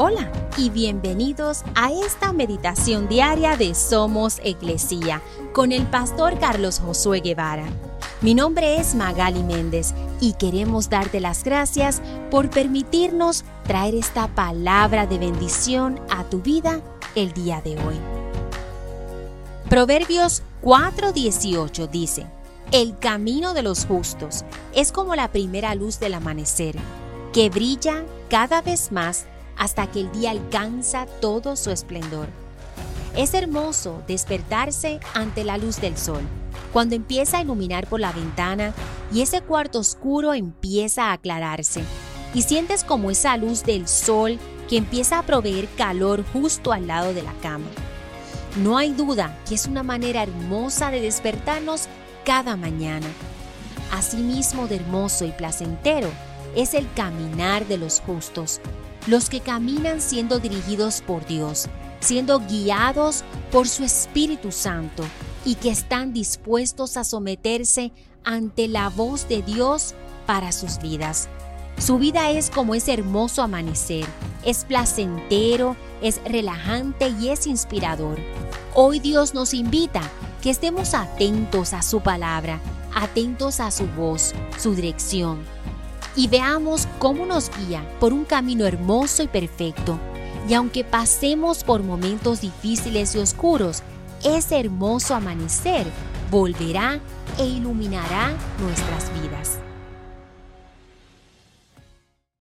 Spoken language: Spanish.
Hola y bienvenidos a esta meditación diaria de Somos Iglesia con el pastor Carlos Josué Guevara. Mi nombre es Magali Méndez y queremos darte las gracias por permitirnos traer esta palabra de bendición a tu vida el día de hoy. Proverbios 4:18 dice, El camino de los justos es como la primera luz del amanecer, que brilla cada vez más hasta que el día alcanza todo su esplendor. Es hermoso despertarse ante la luz del sol, cuando empieza a iluminar por la ventana y ese cuarto oscuro empieza a aclararse, y sientes como esa luz del sol que empieza a proveer calor justo al lado de la cama. No hay duda que es una manera hermosa de despertarnos cada mañana. Asimismo de hermoso y placentero es el caminar de los justos, los que caminan siendo dirigidos por Dios, siendo guiados por su Espíritu Santo y que están dispuestos a someterse ante la voz de Dios para sus vidas. Su vida es como ese hermoso amanecer, es placentero, es relajante y es inspirador. Hoy Dios nos invita que estemos atentos a su palabra, atentos a su voz, su dirección y veamos cómo nos guía por un camino hermoso y perfecto. Y aunque pasemos por momentos difíciles y oscuros, ese hermoso amanecer volverá e iluminará nuestras vidas.